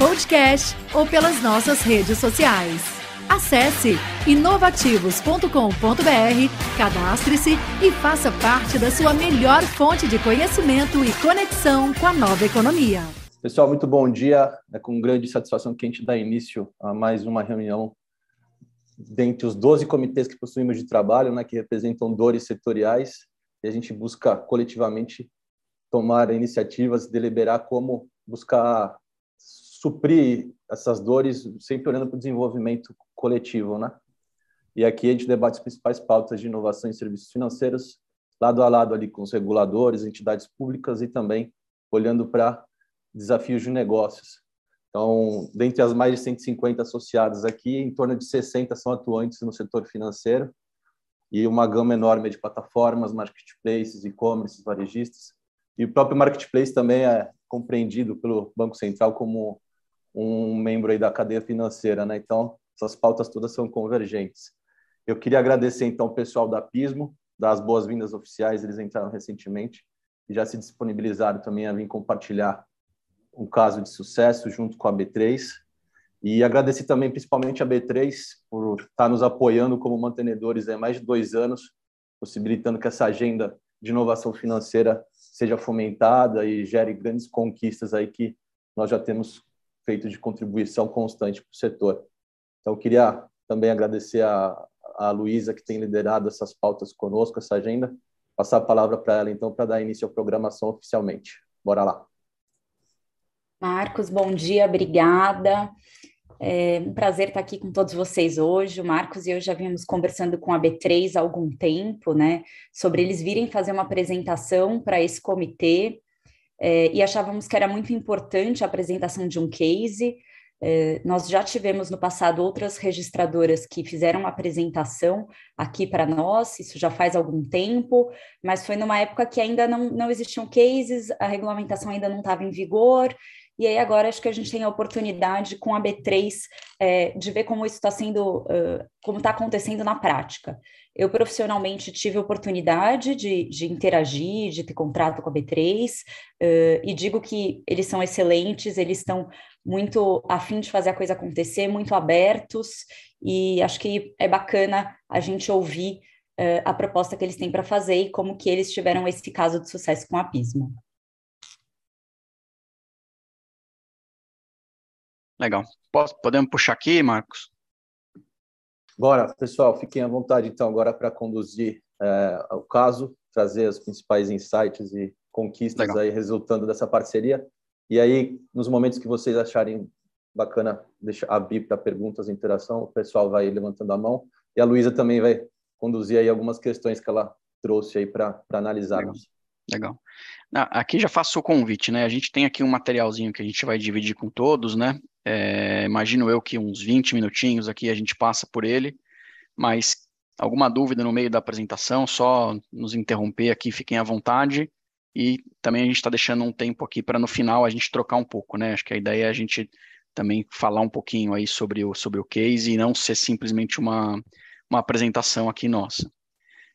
podcast ou pelas nossas redes sociais. Acesse inovativos.com.br, cadastre-se e faça parte da sua melhor fonte de conhecimento e conexão com a nova economia. Pessoal, muito bom dia. É com grande satisfação que a gente dá início a mais uma reunião dentre os 12 comitês que possuímos de trabalho, né, que representam dores setoriais, e a gente busca coletivamente tomar iniciativas, deliberar como buscar suprir essas dores, sempre olhando para o desenvolvimento coletivo, né? E aqui a gente debate as principais pautas de inovação em serviços financeiros, lado a lado ali com os reguladores, entidades públicas e também olhando para desafios de negócios. Então, dentre as mais de 150 associadas aqui, em torno de 60 são atuantes no setor financeiro e uma gama enorme de plataformas, marketplaces, e-commerce, varejistas. E o próprio marketplace também é compreendido pelo Banco Central como um membro aí da cadeia financeira, né? Então, essas pautas todas são convergentes. Eu queria agradecer então o pessoal da Pismo, das boas-vindas oficiais, eles entraram recentemente e já se disponibilizaram também a vir compartilhar um caso de sucesso junto com a B3. E agradecer também principalmente a B3 por estar nos apoiando como mantenedores há mais de dois anos, possibilitando que essa agenda de inovação financeira seja fomentada e gere grandes conquistas aí que nós já temos feito de contribuição constante para o setor. Então, eu queria também agradecer a, a Luísa, que tem liderado essas pautas conosco, essa agenda, passar a palavra para ela, então, para dar início à programação oficialmente. Bora lá. Marcos, bom dia, obrigada. É um prazer estar aqui com todos vocês hoje. O Marcos e eu já vimos conversando com a B3 há algum tempo, né, sobre eles virem fazer uma apresentação para esse comitê é, e achávamos que era muito importante a apresentação de um case. É, nós já tivemos no passado outras registradoras que fizeram apresentação aqui para nós, isso já faz algum tempo, mas foi numa época que ainda não, não existiam cases, a regulamentação ainda não estava em vigor, e aí agora acho que a gente tem a oportunidade com a B3 é, de ver como isso está sendo, uh, como está acontecendo na prática. Eu profissionalmente tive a oportunidade de, de interagir, de ter contrato com a B3, uh, e digo que eles são excelentes, eles estão muito afim de fazer a coisa acontecer, muito abertos, e acho que é bacana a gente ouvir uh, a proposta que eles têm para fazer e como que eles tiveram esse caso de sucesso com a Pismo. Legal. Posso, podemos puxar aqui, Marcos? Bora, pessoal, fiquem à vontade então agora para conduzir é, o caso, trazer os principais insights e conquistas Legal. aí resultando dessa parceria. E aí, nos momentos que vocês acharem bacana deixa, abrir para perguntas e interação, o pessoal vai levantando a mão. E a Luísa também vai conduzir aí algumas questões que ela trouxe aí para analisarmos. Legal. Legal. Aqui já faço o convite, né? A gente tem aqui um materialzinho que a gente vai dividir com todos, né? É, imagino eu que uns 20 minutinhos aqui a gente passa por ele, mas alguma dúvida no meio da apresentação, só nos interromper aqui, fiquem à vontade. E também a gente está deixando um tempo aqui para no final a gente trocar um pouco, né? Acho que a ideia é a gente também falar um pouquinho aí sobre o, sobre o case e não ser simplesmente uma, uma apresentação aqui nossa.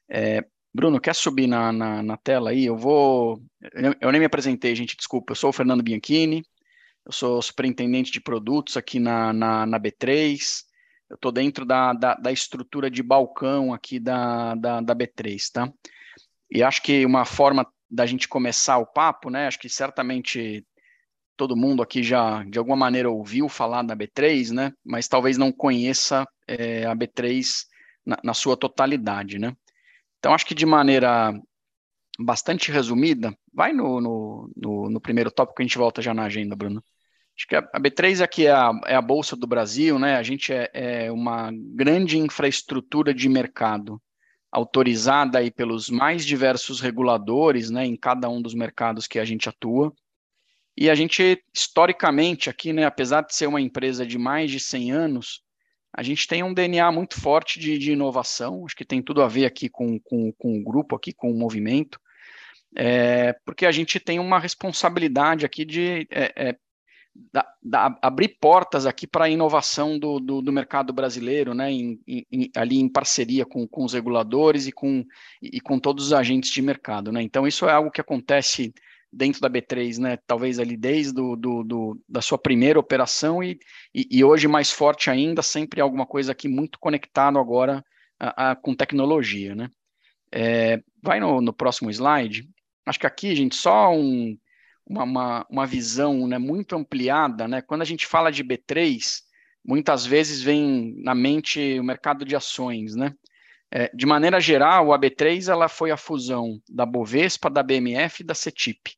É, Bruno, quer subir na, na, na, tela aí? Eu vou. Eu nem me apresentei, gente, desculpa. Eu sou o Fernando Bianchini, eu sou superintendente de produtos aqui na, na, na B3. Eu estou dentro da, da, da, estrutura de balcão aqui da, da, da B3, tá? E acho que uma forma da gente começar o papo, né? Acho que certamente todo mundo aqui já, de alguma maneira, ouviu falar da B3, né? Mas talvez não conheça é, a B3 na, na sua totalidade, né? Então, acho que de maneira bastante resumida, vai no, no, no, no primeiro tópico que a gente volta já na agenda, Bruno. Acho que a, B3 aqui é a, é a Bolsa do Brasil, né? A gente é, é uma grande infraestrutura de mercado autorizada aí pelos mais diversos reguladores, né, em cada um dos mercados que a gente atua. E a gente, historicamente, aqui, né, apesar de ser uma empresa de mais de 100 anos, a gente tem um DNA muito forte de, de inovação, acho que tem tudo a ver aqui com, com, com o grupo, aqui com o movimento, é, porque a gente tem uma responsabilidade aqui de é, é, da, da, abrir portas aqui para a inovação do, do, do, mercado brasileiro, né, em, em, ali em parceria com, com os reguladores e com, e com todos os agentes de mercado. Né? Então, isso é algo que acontece dentro da B3, né, talvez ali desde do, do, do da sua primeira operação e, e, e, hoje mais forte ainda, sempre alguma coisa aqui muito conectado agora a, a, com tecnologia. Né? É, vai no, no próximo slide. Acho que aqui, gente, só um, uma, uma, uma visão né, muito ampliada, né? Quando a gente fala de B3, muitas vezes vem na mente o mercado de ações, né? É, de maneira geral, a B3 ela foi a fusão da Bovespa, da BMF e da CETIP.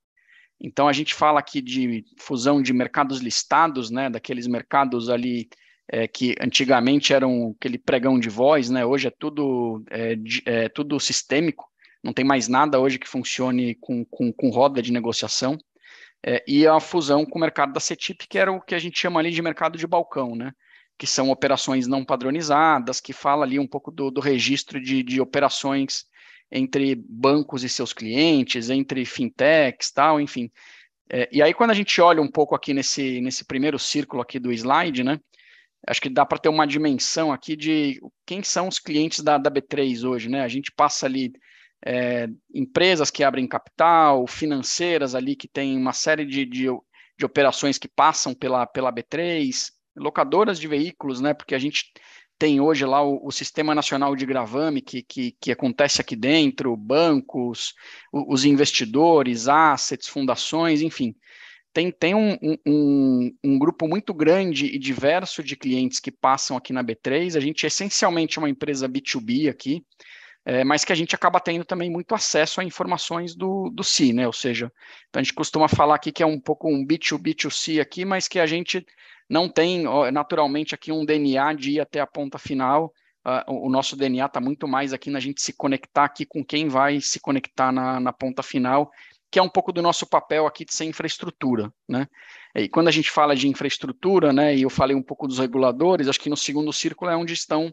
Então a gente fala aqui de fusão de mercados listados, né? Daqueles mercados ali é, que antigamente eram aquele pregão de voz, né? Hoje é tudo é, é, tudo sistêmico. Não tem mais nada hoje que funcione com, com, com roda de negociação é, e a fusão com o mercado da CETIP, que era o que a gente chama ali de mercado de balcão, né? que são operações não padronizadas, que fala ali um pouco do, do registro de, de operações entre bancos e seus clientes, entre fintechs, tal, enfim. É, e aí, quando a gente olha um pouco aqui nesse, nesse primeiro círculo aqui do slide, né, acho que dá para ter uma dimensão aqui de quem são os clientes da, da B3 hoje, né? A gente passa ali é, empresas que abrem capital, financeiras ali que tem uma série de, de, de, operações que passam pela, pela B3, locadoras de veículos, né? Porque a gente tem hoje lá o, o Sistema Nacional de Gravame que, que, que, acontece aqui dentro, bancos, os investidores, assets, fundações, enfim. Tem, tem um, um, um, grupo muito grande e diverso de clientes que passam aqui na B3. A gente é essencialmente uma empresa B2B aqui, é, mas que a gente acaba tendo também muito acesso a informações do, do C, né? Ou seja, então a gente costuma falar aqui que é um pouco um B2B2C aqui, mas que a gente não tem naturalmente aqui um DNA de ir até a ponta final. Uh, o nosso DNA está muito mais aqui na gente se conectar aqui com quem vai se conectar na, na ponta final, que é um pouco do nosso papel aqui de ser infraestrutura, né? E quando a gente fala de infraestrutura, né, e eu falei um pouco dos reguladores, acho que no segundo círculo é onde estão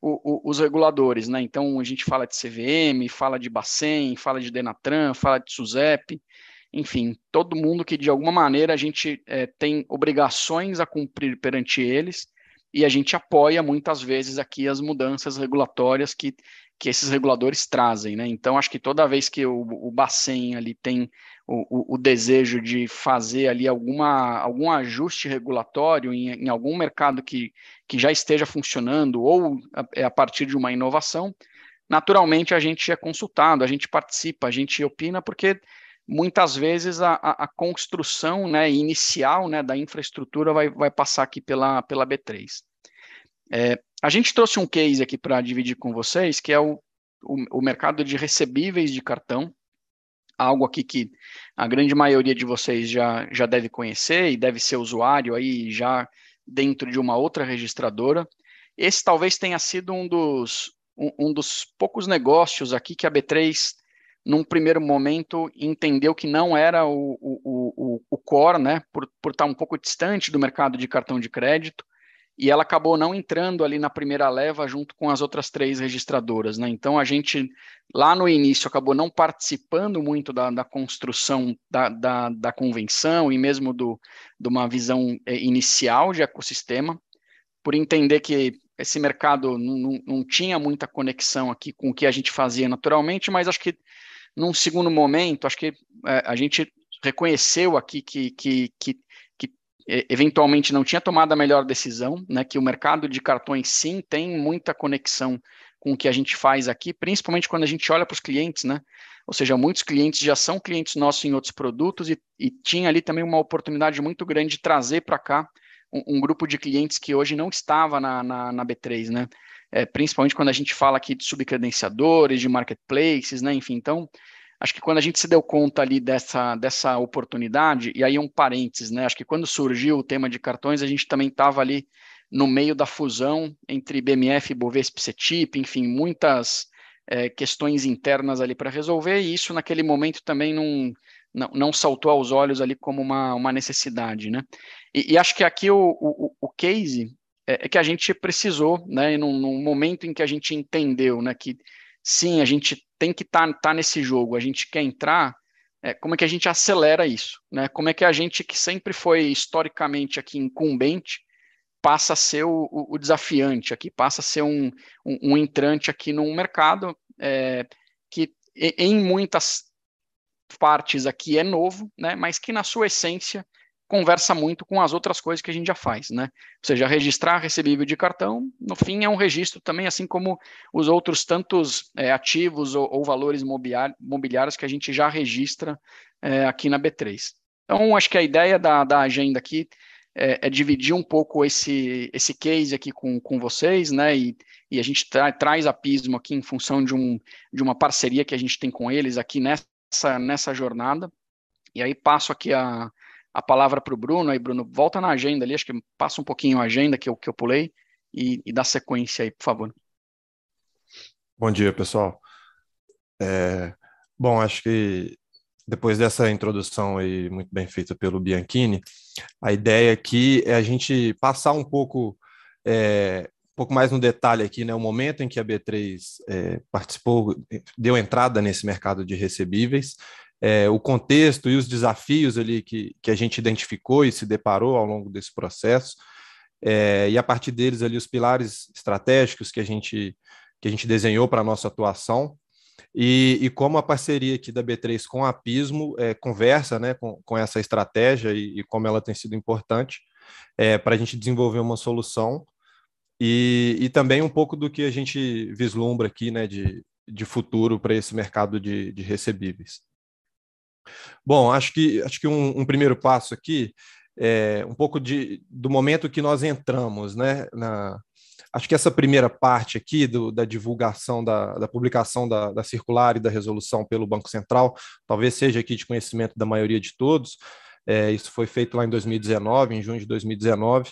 o, o, os reguladores, né? Então a gente fala de CVM, fala de Bacen, fala de Denatran, fala de SUSEP, enfim, todo mundo que de alguma maneira a gente é, tem obrigações a cumprir perante eles e a gente apoia muitas vezes aqui as mudanças regulatórias que, que esses reguladores trazem, né? Então acho que toda vez que o, o Bacen ali tem o, o, desejo de fazer ali alguma, algum ajuste regulatório em, em, algum mercado que, que já esteja funcionando ou a, é a partir de uma inovação, naturalmente a gente é consultado, a gente participa, a gente opina, porque muitas vezes a, a, a construção né, inicial né, da infraestrutura vai, vai passar aqui pela, pela B3. É, a gente trouxe um case aqui para dividir com vocês, que é o, o, o mercado de recebíveis de cartão, algo aqui que a grande maioria de vocês já, já deve conhecer e deve ser usuário aí já dentro de uma outra registradora. Esse talvez tenha sido um dos, um, um dos poucos negócios aqui que a B3, num primeiro momento, entendeu que não era o, o, o, o core, né, por, por estar um pouco distante do mercado de cartão de crédito, e ela acabou não entrando ali na primeira leva junto com as outras três registradoras, né? Então a gente lá no início acabou não participando muito da, da construção da, da, da, convenção e mesmo do, de uma visão é, inicial de ecossistema, por entender que esse mercado não, não, não tinha muita conexão aqui com o que a gente fazia naturalmente, mas acho que num segundo momento, acho que é, a gente reconheceu aqui que, que, que eventualmente não tinha tomado a melhor decisão, né, que o mercado de cartões sim tem muita conexão com o que a gente faz aqui, principalmente quando a gente olha para os clientes, né? Ou seja, muitos clientes já são clientes nossos em outros produtos e, e tinha ali também uma oportunidade muito grande de trazer para cá um, um, grupo de clientes que hoje não estava na, na, na B3, né? É, principalmente quando a gente fala aqui de subcredenciadores, de marketplaces, né? Enfim, então acho que quando a gente se deu conta ali dessa, dessa oportunidade, e aí um parênteses, né? Acho que quando surgiu o tema de cartões, a gente também estava ali no meio da fusão entre BMF, Bovespa e CETIP, enfim, muitas é, questões internas ali para resolver, e isso naquele momento também não, não, não saltou aos olhos ali como uma, uma necessidade, né? E, e acho que aqui o, o, o case é, é, que a gente precisou, né? Num, num, momento em que a gente entendeu, né? Que sim, a gente tem que estar tá, tá nesse jogo, a gente quer entrar, é, como é que a gente acelera isso, né? Como é que a gente que sempre foi historicamente aqui incumbente passa a ser o, o, desafiante aqui, passa a ser um, um, um entrante aqui num mercado é, que em muitas partes aqui é novo, né, mas que na sua essência conversa muito com as outras coisas que a gente já faz, né? Ou seja, registrar recebível de cartão, no fim é um registro também, assim como os outros tantos é, ativos ou, ou valores mobiliários que a gente já registra é, aqui na B3. Então, acho que a ideia da, da agenda aqui é, é, dividir um pouco esse, esse case aqui com, com vocês, né? E, e a gente tra traz a Pismo aqui em função de, um, de uma parceria que a gente tem com eles aqui nessa nessa, jornada. E aí passo aqui a, a palavra para o Bruno. Aí, Bruno, volta na agenda ali, acho que passa um pouquinho a agenda que eu, que eu pulei e, e dá sequência aí, por favor. Bom dia, pessoal. É, bom, acho que depois dessa introdução aí muito bem feita pelo Bianchini, a ideia aqui é a gente passar um pouco é, pouco mais no detalhe aqui, né, o momento em que a B3 é, participou, deu entrada nesse mercado de recebíveis, é, o contexto e os desafios ali que, que a gente identificou e se deparou ao longo desse processo, é, e a partir deles ali os pilares estratégicos que a gente, que a gente desenhou para a nossa atuação, e, e, como a parceria aqui da B3 com a Pismo é, conversa né, com, com essa estratégia e, e como ela tem sido importante é, para a gente desenvolver uma solução e, e também um pouco do que a gente vislumbra aqui né, de, de futuro para esse mercado de, de recebíveis. Bom, acho que, acho que um, um primeiro passo aqui é um pouco de, do momento que nós entramos, né? Na, acho que essa primeira parte aqui do, da divulgação, da, da publicação da, da, circular e da resolução pelo Banco Central, talvez seja aqui de conhecimento da maioria de todos. É, isso foi feito lá em 2019, em junho de 2019.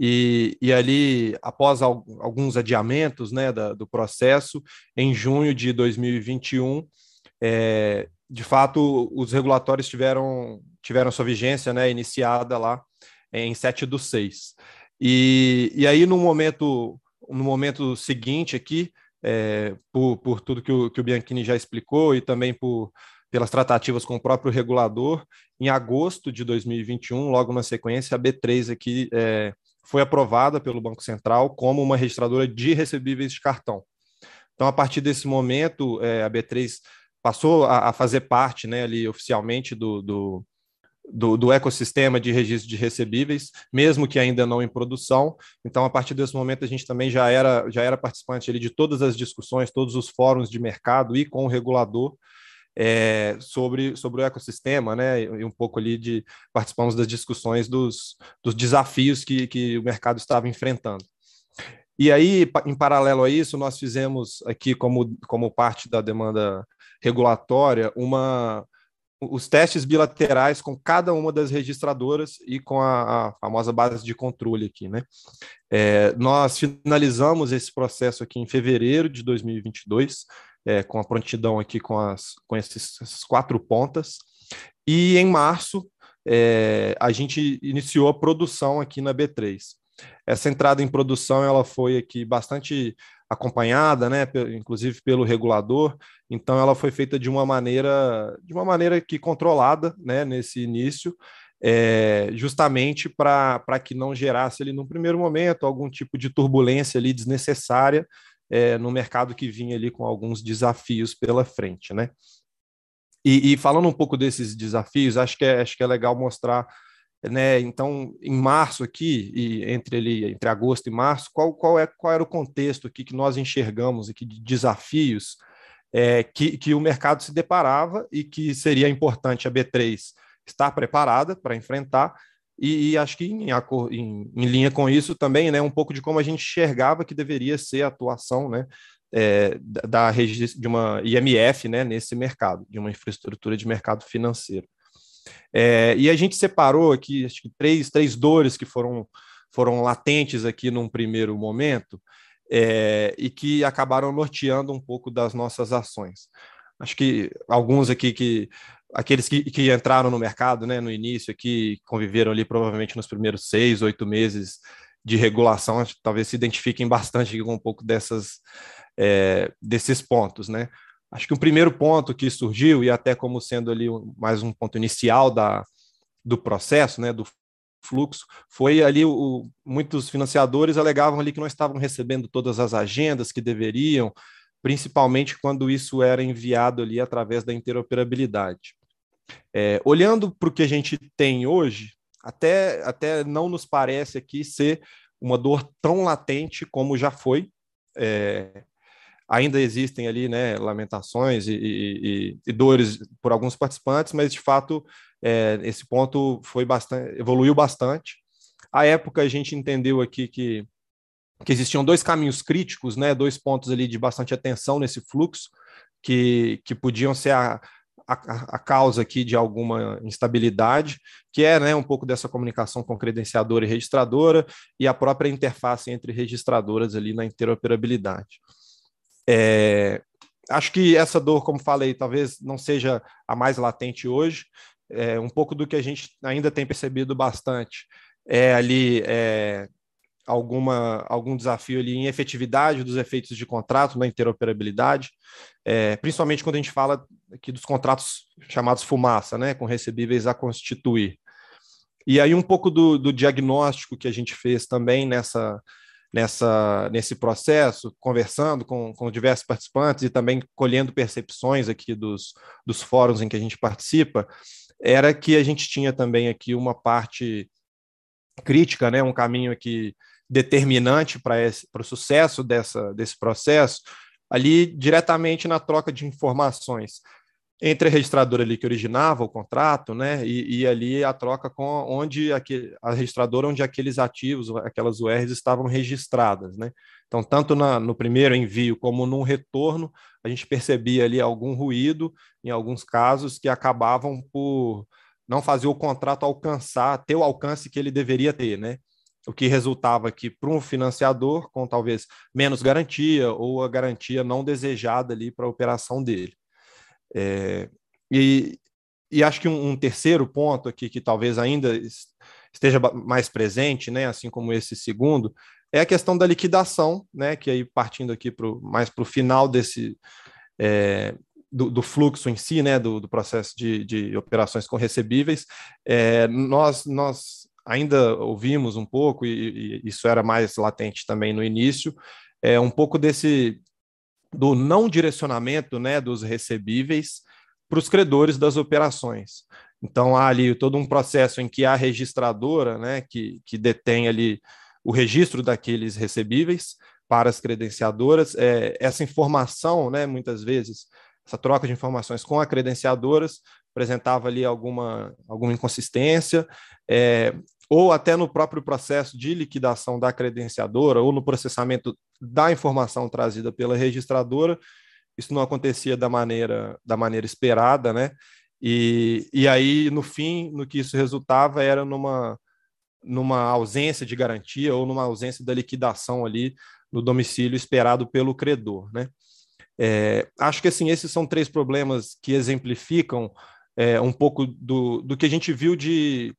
E, e ali, após alguns adiamentos né, da, do processo, em junho de 2021, é, de fato, os regulatórios tiveram, tiveram sua vigência né, iniciada lá em 7 do 6. E, e aí, no momento, no momento seguinte aqui, é, por, por tudo que o, que o Bianchini já explicou e também por, pelas tratativas com o próprio regulador, em agosto de 2021, logo na sequência, a B3 aqui é, foi aprovada pelo Banco Central como uma registradora de recebíveis de cartão. Então, a partir desse momento, é, a B3 passou a, a, fazer parte, né, ali oficialmente do, do, do, do, ecossistema de registro de recebíveis, mesmo que ainda não em produção. Então, a partir desse momento, a gente também já era, já era participante ali de todas as discussões, todos os fóruns de mercado e com o regulador é, sobre, sobre o ecossistema, né? E um pouco ali de participamos das discussões dos, dos desafios que, que o mercado estava enfrentando. E aí, em paralelo a isso, nós fizemos aqui, como, como parte da demanda regulatória, uma, os testes bilaterais com cada uma das registradoras e com a, a famosa base de controle aqui, né? É, nós finalizamos esse processo aqui em fevereiro de 2022, é, com a prontidão aqui com, as, com esses, essas quatro pontas. E em março, é, a gente iniciou a produção aqui na B3. Essa entrada em produção ela foi aqui bastante acompanhada, né, inclusive pelo regulador. Então, ela foi feita de uma maneira, de uma maneira que controlada, né, nesse início, é, justamente para que não gerasse ali no primeiro momento algum tipo de turbulência ali desnecessária é, no mercado que vinha ali com alguns desafios pela frente, né? E, e, falando um pouco desses desafios, acho que é, acho que é legal mostrar, né? Então, em março aqui, e entre ali, entre agosto e março, qual, qual, é, qual era o contexto aqui que nós enxergamos aqui de desafios é, que, que o mercado se deparava e que seria importante a B3 estar preparada para enfrentar, e, e, acho que em, em, em, linha com isso também, né, um pouco de como a gente enxergava que deveria ser a atuação, né, é, da, de uma IMF, né, nesse mercado, de uma infraestrutura de mercado financeiro. É, e a gente separou aqui, acho que três, três dores que foram, foram latentes aqui num primeiro momento é, e que acabaram norteando um pouco das nossas ações. Acho que alguns aqui que aqueles que, que entraram no mercado né, no início aqui, conviveram ali provavelmente nos primeiros seis, oito meses de regulação, talvez se identifiquem bastante com um pouco dessas, é, desses pontos, né? Acho que o primeiro ponto que surgiu, e até como sendo ali mais um ponto inicial da, do processo, né, do fluxo, foi ali o, muitos financiadores alegavam ali que não estavam recebendo todas as agendas que deveriam, principalmente quando isso era enviado ali através da interoperabilidade. É, olhando para o que a gente tem hoje, até, até não nos parece aqui ser uma dor tão latente como já foi. É, ainda existem ali né, lamentações e, e, e, dores por alguns participantes, mas de fato é, esse ponto foi bastante, evoluiu bastante. À época a gente entendeu aqui que, que existiam dois caminhos críticos, né, dois pontos ali de bastante atenção nesse fluxo que, que podiam ser a, a, a, causa aqui de alguma instabilidade, que é né, um pouco dessa comunicação com credenciadora e registradora e a própria interface entre registradoras ali na interoperabilidade. É, acho que essa dor, como falei, talvez não seja a mais latente hoje. É, um pouco do que a gente ainda tem percebido bastante é ali é, alguma, algum desafio ali em efetividade dos efeitos de contrato na interoperabilidade, é, principalmente quando a gente fala aqui dos contratos chamados fumaça, né, com recebíveis a constituir. E aí um pouco do, do diagnóstico que a gente fez também nessa, nessa, nesse processo, conversando com, com diversos participantes e também colhendo percepções aqui dos, dos fóruns em que a gente participa, era que a gente tinha também aqui uma parte crítica, né, um caminho aqui determinante para o sucesso dessa, desse processo, ali diretamente na troca de informações entre a registradora ali que originava o contrato, né, e, e ali a troca com onde aquele, a registradora onde aqueles ativos, aquelas URs estavam registradas, né. Então, tanto na, no primeiro envio como no retorno, a gente percebia ali algum ruído, em alguns casos, que acabavam por não fazer o contrato alcançar, ter o alcance que ele deveria ter, né o que resultava que para um financiador com talvez menos garantia ou a garantia não desejada ali para a operação dele. É, e, e acho que um, um, terceiro ponto aqui que talvez ainda esteja mais presente, né, assim como esse segundo, é a questão da liquidação, né, que aí partindo aqui pro, mais para o final desse é, do, do, fluxo em si, né, do, do processo de, de, operações com recebíveis, é, nós, nós ainda ouvimos um pouco, e, e, isso era mais latente também no início, é um pouco desse do não direcionamento né, dos recebíveis para os credores das operações. Então, há ali todo um processo em que a registradora, né, que, que detém ali o registro daqueles recebíveis para as credenciadoras, é, essa informação, né, muitas vezes, essa troca de informações com as credenciadoras apresentava ali alguma, alguma inconsistência, é, ou até no próprio processo de liquidação da credenciadora, ou no processamento da informação trazida pela registradora, isso não acontecia da maneira, da maneira esperada, né? E, e aí, no fim, no que isso resultava era numa, numa ausência de garantia ou numa ausência da liquidação ali no domicílio esperado pelo credor, né? É, acho que, assim, esses são três problemas que exemplificam é, um pouco do, do que a gente viu de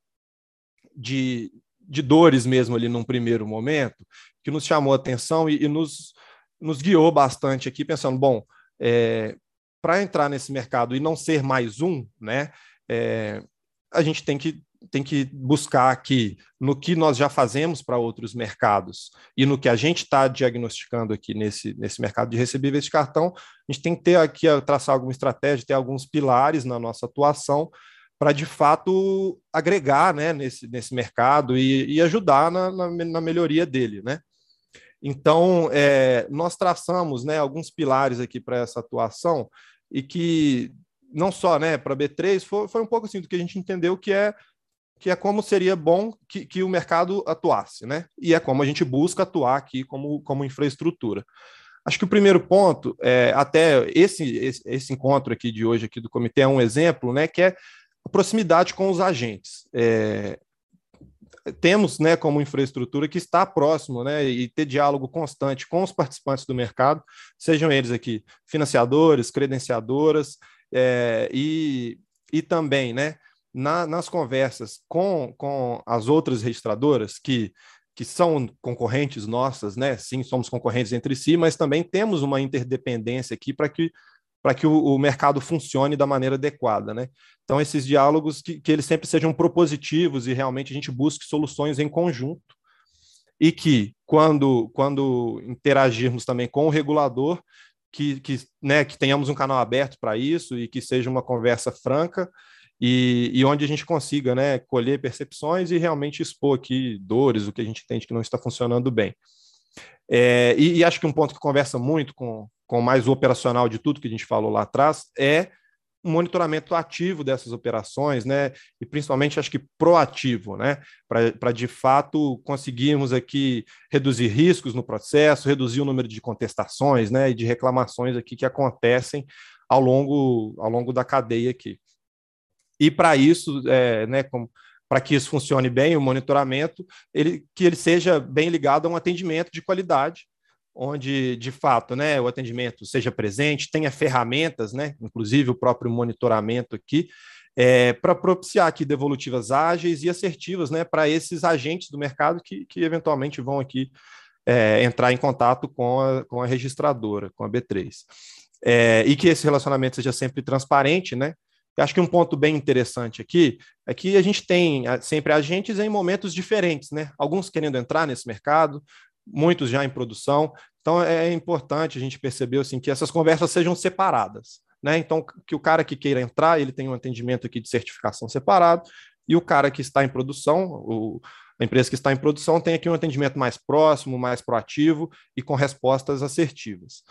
de, de dores mesmo ali num primeiro momento, que nos chamou a atenção e, e nos, nos guiou bastante aqui, pensando, bom, é, para entrar nesse mercado e não ser mais um, né, é, a gente tem que, tem que buscar aqui no que nós já fazemos para outros mercados e no que a gente está diagnosticando aqui nesse, nesse mercado de recebíveis de cartão, a gente tem que ter aqui, traçar alguma estratégia, ter alguns pilares na nossa atuação para de fato agregar né, nesse, nesse mercado e, e ajudar na, na, na, melhoria dele. Né? Então, é, nós traçamos né, alguns pilares aqui para essa atuação e que não só né, para B3, foi, foi um pouco assim do que a gente entendeu que é que é como seria bom que, que o mercado atuasse, né? E é como a gente busca atuar aqui como, como infraestrutura. Acho que o primeiro ponto, é, até esse, esse, esse encontro aqui de hoje aqui do comitê é um exemplo, né? Que é a proximidade com os agentes. É, temos, né, como infraestrutura que está próximo, né, e ter diálogo constante com os participantes do mercado, sejam eles aqui financiadores, credenciadoras, é, e e também, né, na, nas conversas com, com as outras registradoras que que são concorrentes nossas, né? Sim, somos concorrentes entre si, mas também temos uma interdependência aqui para que para que o, o, mercado funcione da maneira adequada, né? Então esses diálogos que, que eles sempre sejam propositivos e realmente a gente busque soluções em conjunto e que quando quando interagirmos também com o regulador que, que, né, que tenhamos um canal aberto para isso e que seja uma conversa franca e, e, onde a gente consiga né, colher percepções e realmente expor aqui dores, o que a gente entende que não está funcionando bem. É, e, e, acho que um ponto que conversa muito com, com mais o operacional de tudo que a gente falou lá atrás é um monitoramento ativo dessas operações, né? E principalmente acho que proativo, né? Para de fato conseguirmos aqui reduzir riscos no processo, reduzir o número de contestações, né? E de reclamações aqui que acontecem ao longo, ao longo da cadeia aqui. E para isso, é, né, para que isso funcione bem, o monitoramento, ele, que ele seja bem ligado a um atendimento de qualidade, onde, de fato, né, o atendimento seja presente, tenha ferramentas, né, inclusive o próprio monitoramento aqui, é, para propiciar aqui devolutivas ágeis e assertivas né, para esses agentes do mercado que, que eventualmente vão aqui é, entrar em contato com a, com a registradora, com a B3. É, e que esse relacionamento seja sempre transparente, né? Eu acho que um ponto bem interessante aqui é que a gente tem sempre agentes em momentos diferentes, né? Alguns querendo entrar nesse mercado, muitos já em produção. Então é importante a gente perceber assim que essas conversas sejam separadas, né? Então que o cara que queira entrar, ele tem um atendimento aqui de certificação separado e o cara que está em produção, o, a empresa que está em produção tem aqui um atendimento mais próximo, mais proativo e com respostas assertivas.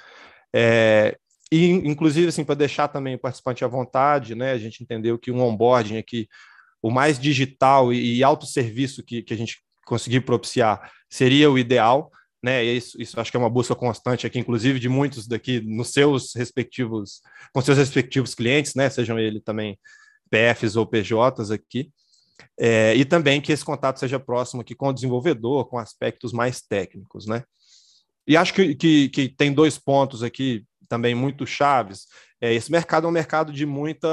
É, e, inclusive, assim, para deixar também o participante à vontade, né, a gente entendeu que um onboarding aqui, o mais digital e, e autosserviço que, que a gente conseguir propiciar seria o ideal, né? E isso, isso acho que é uma busca constante aqui, inclusive de muitos daqui nos seus respectivos, com seus respectivos clientes, né? Sejam ele também PFs ou PJs aqui. É, e também que esse contato seja próximo aqui com o desenvolvedor, com aspectos mais técnicos, né? E acho que, que, que tem dois pontos aqui também muito chaves. É, esse mercado é um mercado de muita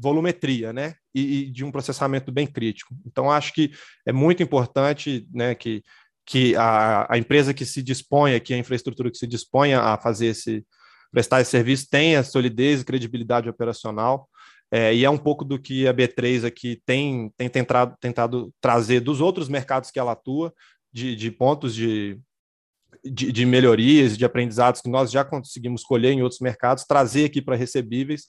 volumetria, né? E, e, de um processamento bem crítico. Então, acho que é muito importante né, que, que a, a empresa que se dispõe, que a infraestrutura que se disponha a fazer esse, prestar esse serviço tenha solidez e credibilidade operacional. É, e é um pouco do que a B3 aqui tem, tem tentado, tentado trazer dos outros mercados que ela atua, de, de pontos de, de, de melhorias, de aprendizados que nós já conseguimos colher em outros mercados, trazer aqui para recebíveis,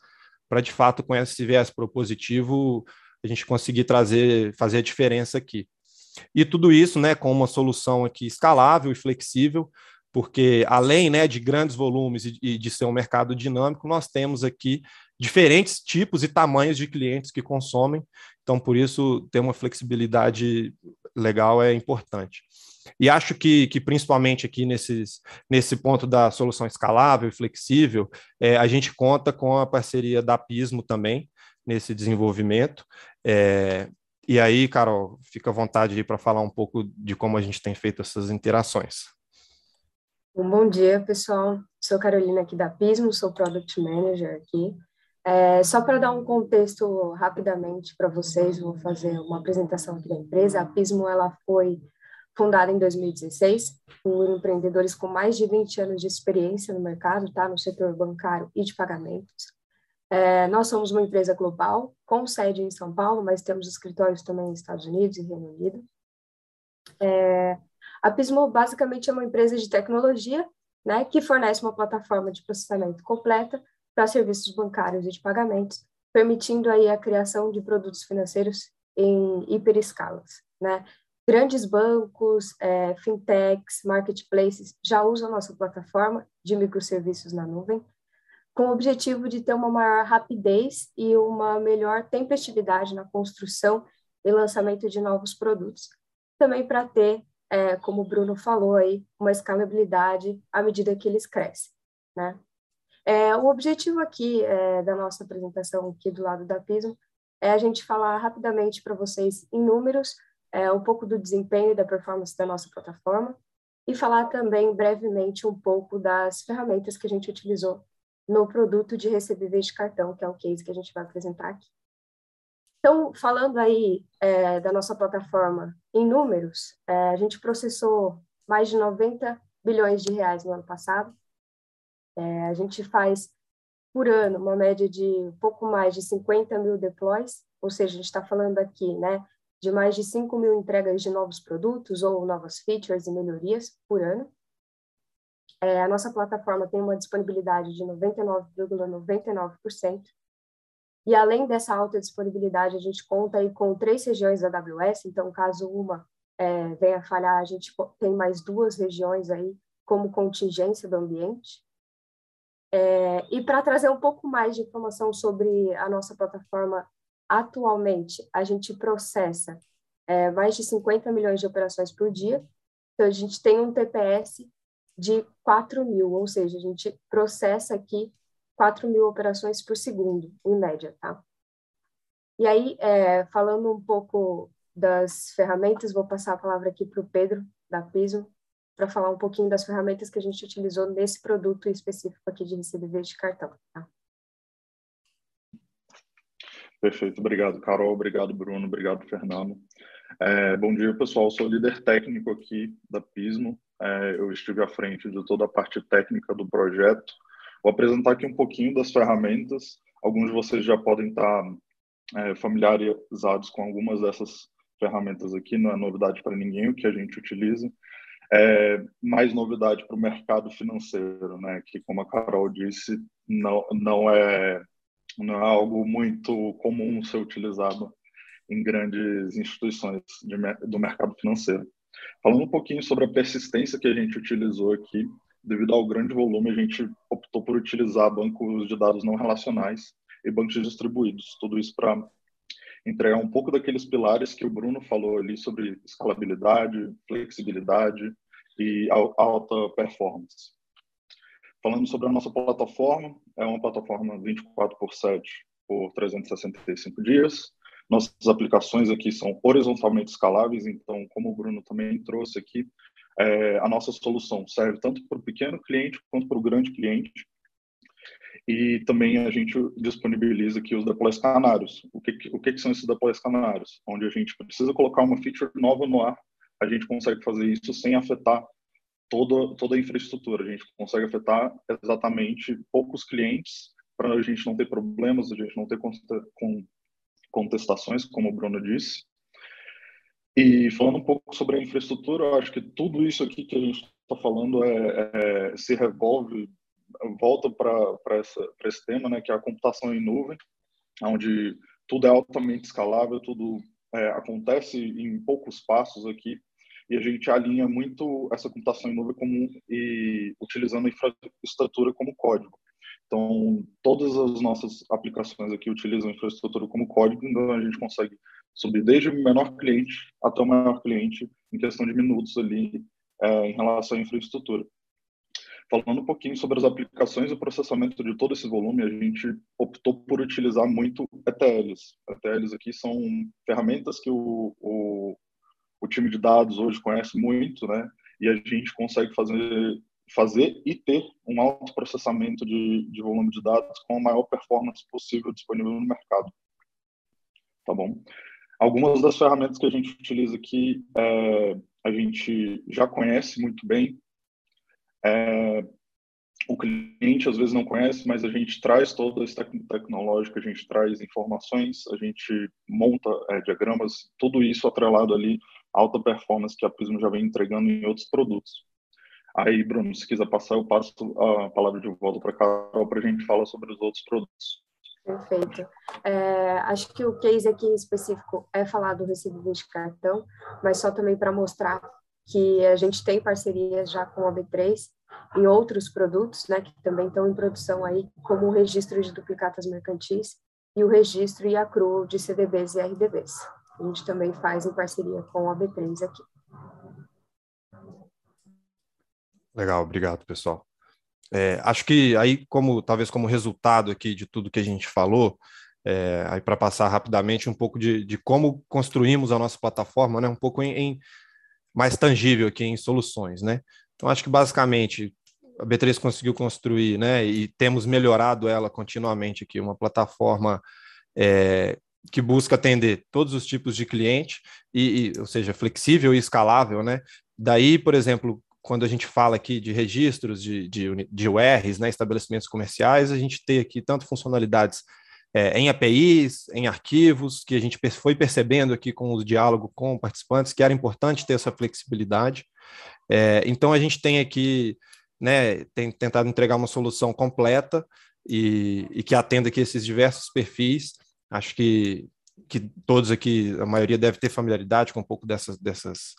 para de fato, com esse viés propositivo, a gente conseguir trazer, fazer a diferença aqui. E tudo isso né, com uma solução aqui escalável e flexível, porque além né, de grandes volumes e, e de ser um mercado dinâmico, nós temos aqui diferentes tipos e tamanhos de clientes que consomem, então por isso ter uma flexibilidade legal é importante. E acho que, que principalmente aqui nesses, nesse ponto da solução escalável e flexível, é, a gente conta com a parceria da Pismo também nesse desenvolvimento. É, e aí, Carol, fica à vontade para falar um pouco de como a gente tem feito essas interações. bom dia, pessoal. Sou Carolina aqui da Pismo, sou Product Manager aqui. É, só para dar um contexto rapidamente para vocês, vou fazer uma apresentação aqui da empresa. A Pismo ela foi fundada em 2016 por empreendedores com mais de 20 anos de experiência no mercado, tá, no setor bancário e de pagamentos. É, nós somos uma empresa global, com sede em São Paulo, mas temos escritórios também nos Estados Unidos e Reino Unido. É, a Pismo basicamente é uma empresa de tecnologia, né, que fornece uma plataforma de processamento completa para serviços bancários e de pagamentos, permitindo aí a criação de produtos financeiros em hiperescalas, né? Grandes bancos, é, fintechs, marketplaces já usam nossa plataforma de microserviços na nuvem, com o objetivo de ter uma maior rapidez e uma melhor tempestividade na construção e lançamento de novos produtos. Também para ter, é, como o Bruno falou aí, uma escalabilidade à medida que eles crescem, né? É, o objetivo aqui é, da nossa apresentação aqui do lado da Pismo é a gente falar rapidamente para vocês em números é, um pouco do desempenho e da performance da nossa plataforma e falar também brevemente um pouco das ferramentas que a gente utilizou no produto de recebíveis de cartão, que é o case que a gente vai apresentar aqui. Então, falando aí é, da nossa plataforma em números, é, a gente processou mais de 90 bilhões de reais no ano passado. É, a gente faz por ano uma média de pouco mais de 50 mil deploys, ou seja, a gente está falando aqui né, de mais de 5 mil entregas de novos produtos ou novas features e melhorias por ano. É, a nossa plataforma tem uma disponibilidade de 99,99%. ,99%, e além dessa alta disponibilidade, a gente conta aí com três regiões da AWS, então caso uma é, venha falhar, a gente tem mais duas regiões aí como contingência do ambiente. É, e para trazer um pouco mais de informação sobre a nossa plataforma atualmente, a gente processa é, mais de 50 milhões de operações por dia, então a gente tem um TPS de 4 mil, ou seja, a gente processa aqui 4 mil operações por segundo, em média, tá? E aí, é, falando um pouco das ferramentas, vou passar a palavra aqui para o Pedro, da Pismo, para falar um pouquinho das ferramentas que a gente utilizou nesse produto específico aqui de recebíveis de cartão, tá? Perfeito, obrigado, Carol, obrigado, Bruno, obrigado, Fernando. É, bom dia, pessoal, sou líder técnico aqui da Pismo, é, eu estive à frente de toda a parte técnica do projeto, Vou apresentar aqui um pouquinho das ferramentas. Alguns de vocês já podem estar é, familiarizados com algumas dessas ferramentas aqui, não é novidade para ninguém o que a gente utiliza. É, mais novidade para o mercado financeiro, né? Que, como a Carol disse, não, não, é, não é algo muito comum ser utilizado em grandes instituições de, do mercado financeiro. Falando um pouquinho sobre a persistência que a gente utilizou aqui, devido ao grande volume, a gente optou por utilizar bancos de dados não relacionais e bancos distribuídos. Tudo isso para entregar um pouco daqueles pilares que o Bruno falou ali sobre escalabilidade, flexibilidade e alta performance. Falando sobre a nossa plataforma, é uma plataforma 24 por 7 por 365 dias. Nossas aplicações aqui são horizontalmente escaláveis, então, como o Bruno também trouxe aqui, é, a nossa solução serve tanto para o pequeno cliente quanto para o grande cliente. E também a gente disponibiliza aqui os deploys canários. O que, o que, são esses deploys canários? Onde a gente precisa colocar uma feature nova no ar, a gente consegue fazer isso sem afetar toda, toda a infraestrutura. A gente consegue afetar exatamente poucos clientes para a gente não ter problemas, a gente não ter contestações, como o Bruno disse. E falando um pouco sobre a infraestrutura, eu acho que tudo isso aqui que a gente está falando é, é, se revolve, volta para esse tema, né, que é a computação em nuvem, onde tudo é altamente escalável, tudo é, acontece em poucos passos aqui, e a gente alinha muito essa computação em nuvem como, e utilizando infraestrutura como código. Então, todas as nossas aplicações aqui utilizam infraestrutura como código, então a gente consegue subir desde o menor cliente até o maior cliente em questão de minutos ali é, em relação à infraestrutura. Falando um pouquinho sobre as aplicações e o processamento de todo esse volume, a gente optou por utilizar muito ETLs. ETLs aqui são ferramentas que o, o, o time de dados hoje conhece muito, né? E a gente consegue fazer fazer e ter um alto processamento de, de volume de dados com a maior performance possível disponível no mercado. Tá bom? Algumas das ferramentas que a gente utiliza aqui, é, a gente já conhece muito bem. É, o cliente às vezes não conhece, mas a gente traz toda essa tecnológica, a gente traz informações, a gente monta é, diagramas, tudo isso atrelado ali alta performance que a Prisma já vem entregando em outros produtos. Aí, Bruno, se quiser passar, eu passo a palavra de volta para a Carol para a gente falar sobre os outros produtos. Perfeito. É, acho que o case aqui em específico é falar do recebível de cartão, mas só também para mostrar que a gente tem parcerias já com a B3 em outros produtos, né, que também estão em produção aí, como o registro de duplicatas mercantis e o registro e accrual de CDBs e RDBs. A gente também faz em parceria com a B3 aqui. Legal, obrigado, pessoal. É, acho que aí, como talvez como resultado aqui de tudo que a gente falou, é, aí para passar rapidamente um pouco de, de, como construímos a nossa plataforma, né, um pouco em, em, mais tangível aqui em soluções, né? Então acho que basicamente a B3 conseguiu construir, né, e temos melhorado ela continuamente aqui, uma plataforma é, que busca atender todos os tipos de cliente, e, e, ou seja, flexível e escalável, né? Daí, por exemplo, quando a gente fala aqui de registros de, de, de URs, né, estabelecimentos comerciais, a gente tem aqui tanto funcionalidades é, em APIs, em arquivos, que a gente foi percebendo aqui com o diálogo com participantes, que era importante ter essa flexibilidade. É, então, a gente tem aqui, né, tem tentado entregar uma solução completa e, e que atenda aqui esses diversos perfis. Acho que, que todos aqui, a maioria deve ter familiaridade com um pouco dessas, dessas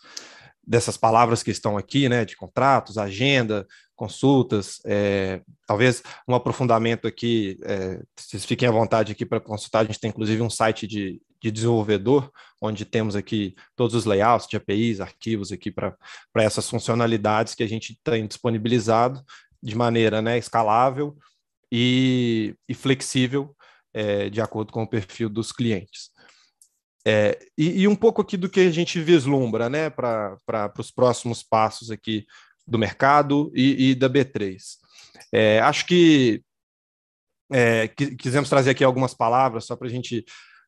dessas palavras que estão aqui, né, de contratos, agenda, consultas, é, talvez um aprofundamento aqui, é, vocês fiquem à vontade aqui para consultar, a gente tem inclusive um site de, de desenvolvedor, onde temos aqui todos os layouts de APIs, arquivos aqui para essas funcionalidades que a gente tem disponibilizado de maneira né, escalável e, e flexível é, de acordo com o perfil dos clientes. É, e, e, um pouco aqui do que a gente vislumbra né, para os próximos passos aqui do mercado e, e da B3. É, acho que é, quisemos trazer aqui algumas palavras só para a gente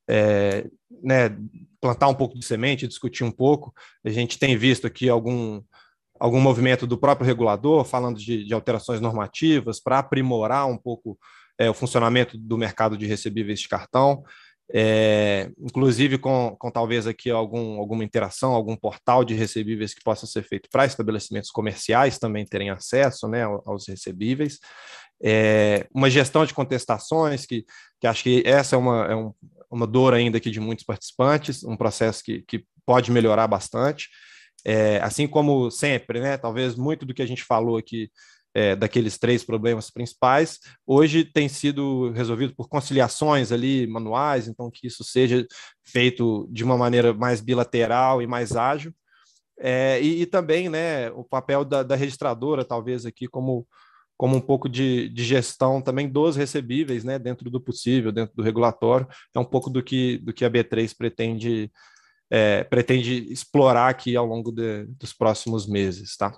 é, né, plantar um pouco de semente, discutir um pouco. A gente tem visto aqui algum, algum movimento do próprio regulador falando de, de alterações normativas para aprimorar um pouco é, o funcionamento do mercado de recebíveis de cartão é, inclusive com, com talvez aqui algum, alguma interação, algum portal de recebíveis que possa ser feito para estabelecimentos comerciais também terem acesso né, aos recebíveis. É, uma gestão de contestações, que, que acho que essa é uma, é um, uma dor ainda aqui de muitos participantes, um processo que, que pode melhorar bastante. É, assim como sempre, né, talvez muito do que a gente falou aqui é, daqueles três problemas principais, hoje tem sido resolvido por conciliações ali manuais, então que isso seja feito de uma maneira mais bilateral e mais ágil. É, e, e, também né, o papel da, da, registradora, talvez aqui como, como um pouco de, de, gestão também dos recebíveis, né, dentro do possível, dentro do regulatório, é um pouco do que, do que a B3 pretende, é, pretende explorar aqui ao longo de, dos próximos meses. Tá?